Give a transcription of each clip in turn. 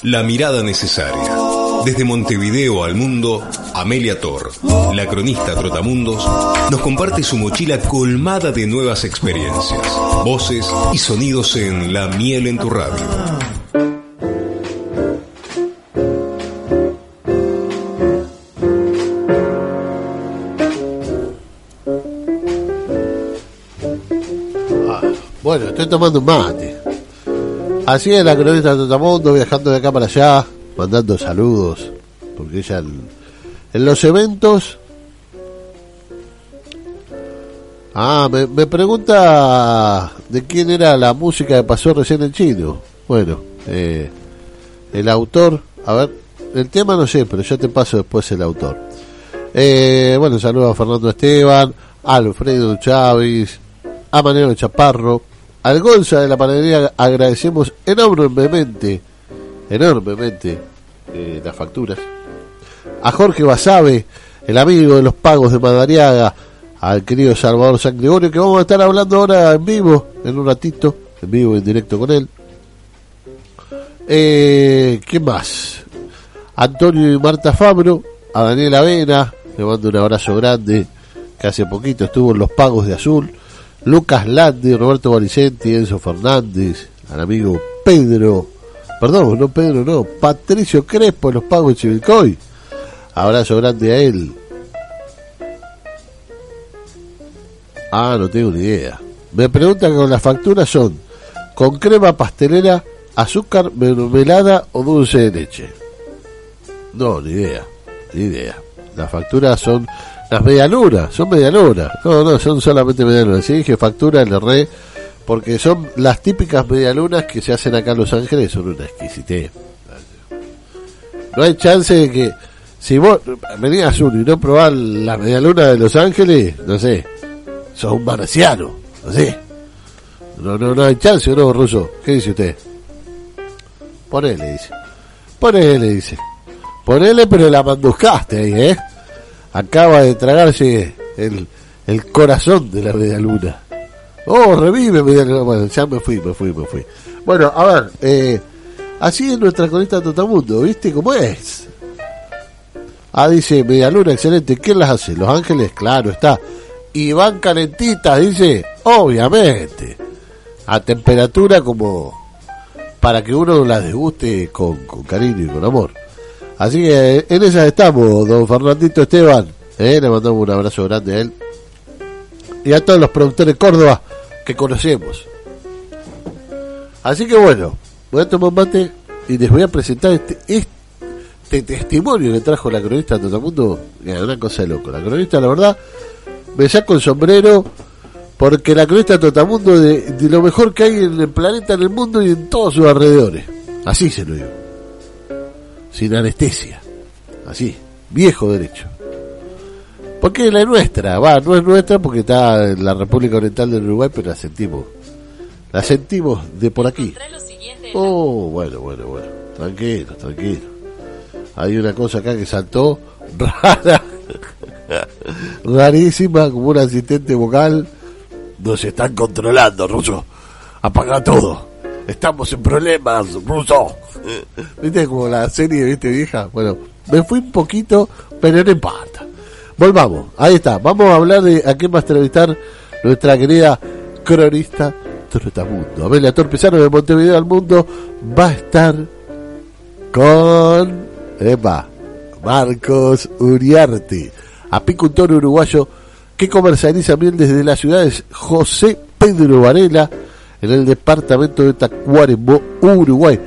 La mirada necesaria. Desde Montevideo al mundo, Amelia Tor, la cronista Trotamundos, nos comparte su mochila colmada de nuevas experiencias, voces y sonidos en La miel en tu radio. Ah, bueno, estoy tomando mate. Así es la cronista Trotamundo, viajando de acá para allá, mandando saludos. Porque ella en, los eventos. Ah, me, pregunta de quién era la música que pasó recién en chino. Bueno, eh, el autor, a ver, el tema no sé, pero ya te paso después el autor. Eh, bueno, saludos a Fernando Esteban, Alfredo Chávez, a Manero Chaparro, al Gonza de la panadería agradecemos enormemente, enormemente eh, las facturas. A Jorge Basabe, el amigo de los pagos de Madariaga, al querido Salvador San Gregorio, que vamos a estar hablando ahora en vivo, en un ratito, en vivo, en directo con él. Eh, ¿Qué más? Antonio y Marta Fabro, a Daniel Avena, le mando un abrazo grande, que hace poquito estuvo en los pagos de Azul. Lucas Landi, Roberto Valicenti, Enzo Fernández, al amigo Pedro, perdón, no Pedro, no, Patricio Crespo en los pagos de Chivilcoy. Abrazo grande a él. Ah, no tengo ni idea. Me preguntan con las facturas son con crema pastelera, azúcar, mermelada o dulce de leche. No, ni idea, ni idea. Las facturas son las medialunas, son medialunas. No, no, son solamente medialunas. Si dije factura, le re, porque son las típicas medialunas que se hacen acá en Los Ángeles, son una exquisitez. No hay chance de que, si vos venías uno y no probás la medialuna de Los Ángeles, no sé, sos un marciano, no sé. No, no, no hay chance, ¿no, Ruso? ¿Qué dice usted? Ponele, dice. Ponele, dice. Ponele, pero la manduscaste ahí, ¿eh? Acaba de tragarse el, el corazón de la media luna. Oh, revive media luna. Bueno, ya me fui, me fui, me fui. Bueno, a ver, eh, así es nuestra conista Totamundo, ¿viste cómo es? Ah, dice, media luna, excelente. ¿Quién las hace? Los Ángeles, claro, está. Y van calentitas, dice, obviamente. A temperatura como para que uno las deguste con, con cariño y con amor. Así que en esas estamos, don Fernandito Esteban. ¿eh? Le mandamos un abrazo grande a él. Y a todos los productores de Córdoba que conocemos. Así que bueno, voy a tomar mate y les voy a presentar este, este testimonio que trajo la cronista de todo el mundo. Una cosa de loco. La cronista, la verdad, me saco el sombrero porque la cronista Totamundo de, de lo mejor que hay en el planeta, en el mundo y en todos sus alrededores. Así se lo digo sin anestesia. Así, viejo derecho. Porque la nuestra, va, no es nuestra porque está en la República Oriental del Uruguay, pero la sentimos. La sentimos de por aquí. Oh, bueno, bueno, bueno. Tranquilo, tranquilo. Hay una cosa acá que saltó rara, rarísima, como un asistente vocal. Nos están controlando, Ruso. Apaga todo. Estamos en problemas, Ruso. ¿Viste como la serie, viste, vieja? Bueno, me fui un poquito, pero no importa. Volvamos, ahí está. Vamos a hablar de a quién va a entrevistar nuestra querida cronista Trotamundo. Amelia Torpezano de Montevideo al Mundo va a estar con Marcos Uriarte, apicultor uruguayo que comercializa miel desde las ciudades José Pedro Varela en el departamento de Tacuarembó, Uruguay.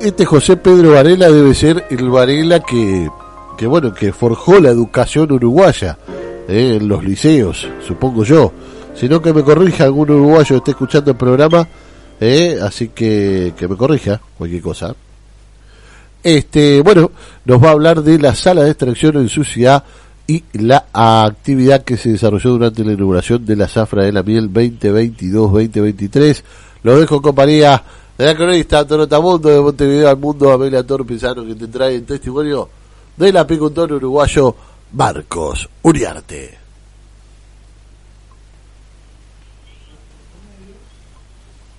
Este José Pedro Varela debe ser el Varela que, que bueno, que forjó la educación uruguaya eh, en los liceos, supongo yo. Sino que me corrija algún uruguayo que esté escuchando el programa, eh, así que que me corrija cualquier cosa. Este, bueno, nos va a hablar de la sala de extracción en su ciudad y la actividad que se desarrolló durante la inauguración de la zafra de la miel 2022-2023. Lo dejo en compañía de la cronista Torotamundo de Montevideo al Mundo, Amelia Torpizano, que te trae el testimonio del apicultor uruguayo Marcos Uriarte.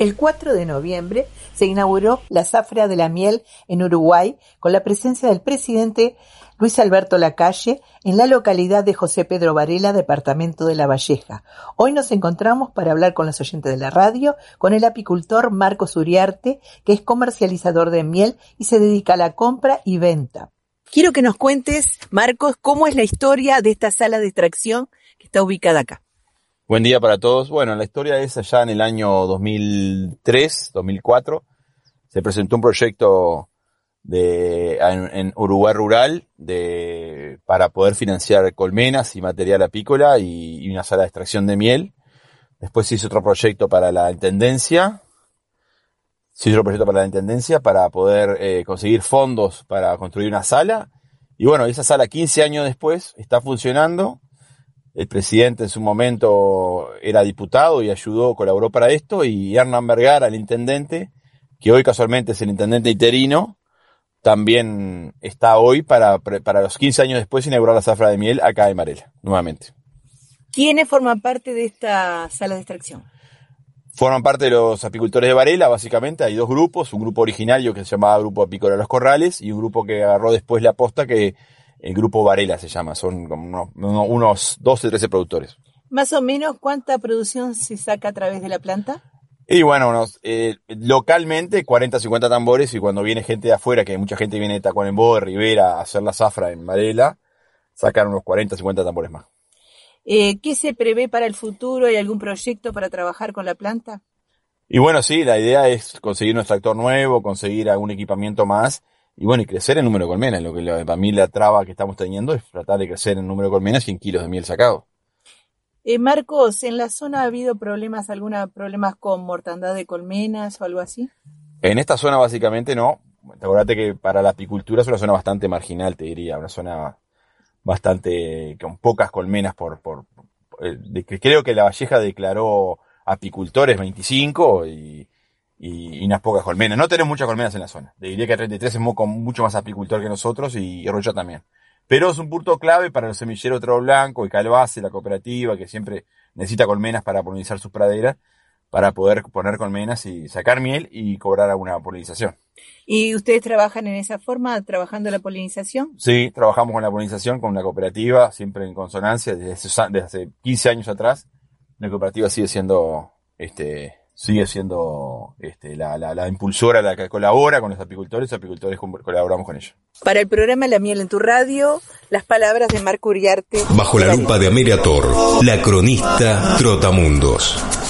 El 4 de noviembre se inauguró la zafra de la miel en Uruguay con la presencia del presidente Luis Alberto Lacalle en la localidad de José Pedro Varela, departamento de La Valleja. Hoy nos encontramos para hablar con los oyentes de la radio con el apicultor Marcos Uriarte, que es comercializador de miel y se dedica a la compra y venta. Quiero que nos cuentes, Marcos, cómo es la historia de esta sala de extracción que está ubicada acá. Buen día para todos. Bueno, la historia es allá en el año 2003, 2004. Se presentó un proyecto de, en, Uruguay rural de, para poder financiar colmenas y material apícola y, una sala de extracción de miel. Después hizo otro proyecto para la intendencia. Se hizo otro proyecto para la intendencia para poder eh, conseguir fondos para construir una sala. Y bueno, esa sala 15 años después está funcionando el presidente en su momento era diputado y ayudó, colaboró para esto, y Hernán Vergara, el intendente, que hoy casualmente es el intendente interino, también está hoy para, para los 15 años después inaugurar la zafra de miel acá en Marela, nuevamente. ¿Quiénes forman parte de esta sala de extracción? Forman parte de los apicultores de Varela, básicamente. Hay dos grupos, un grupo originario que se llamaba Grupo Apícola de los Corrales y un grupo que agarró después la posta que el grupo Varela se llama, son como unos, unos 12, 13 productores. Más o menos, ¿cuánta producción se saca a través de la planta? Y bueno, eh, localmente 40, 50 tambores y cuando viene gente de afuera, que mucha gente viene de Tacuarembó, de Rivera, a hacer la zafra en Varela, sacan unos 40, 50 tambores más. Eh, ¿Qué se prevé para el futuro? ¿Hay algún proyecto para trabajar con la planta? Y bueno, sí, la idea es conseguir un extractor nuevo, conseguir algún equipamiento más y bueno, y crecer en número de colmenas. Lo que para mí la traba que estamos teniendo es tratar de crecer en número de colmenas y en kilos de miel sacado. Eh, Marcos, ¿en la zona ha habido problemas, alguna problemas con mortandad de colmenas o algo así? En esta zona básicamente no. Acuérdate que para la apicultura es una zona bastante marginal, te diría, una zona bastante con pocas colmenas por, por, eh, creo que la Valleja declaró apicultores 25 y y, unas pocas colmenas. No tenemos muchas colmenas en la zona. Diría que 33 es mucho más apicultor que nosotros y, Rocha también. Pero es un punto clave para los semilleros Trovo Blanco y Calvace, la cooperativa, que siempre necesita colmenas para polinizar sus praderas, para poder poner colmenas y sacar miel y cobrar alguna polinización. ¿Y ustedes trabajan en esa forma, trabajando la polinización? Sí, trabajamos con la polinización, con la cooperativa, siempre en consonancia, desde, desde hace 15 años atrás. La cooperativa sigue siendo este, sigue siendo este, la, la, impulsora, la que colabora con los apicultores, los apicultores colaboramos con ellos. Para el programa La Miel en tu Radio, las palabras de Marco Uriarte. Bajo la lupa de Amelia Tor, la cronista Trotamundos.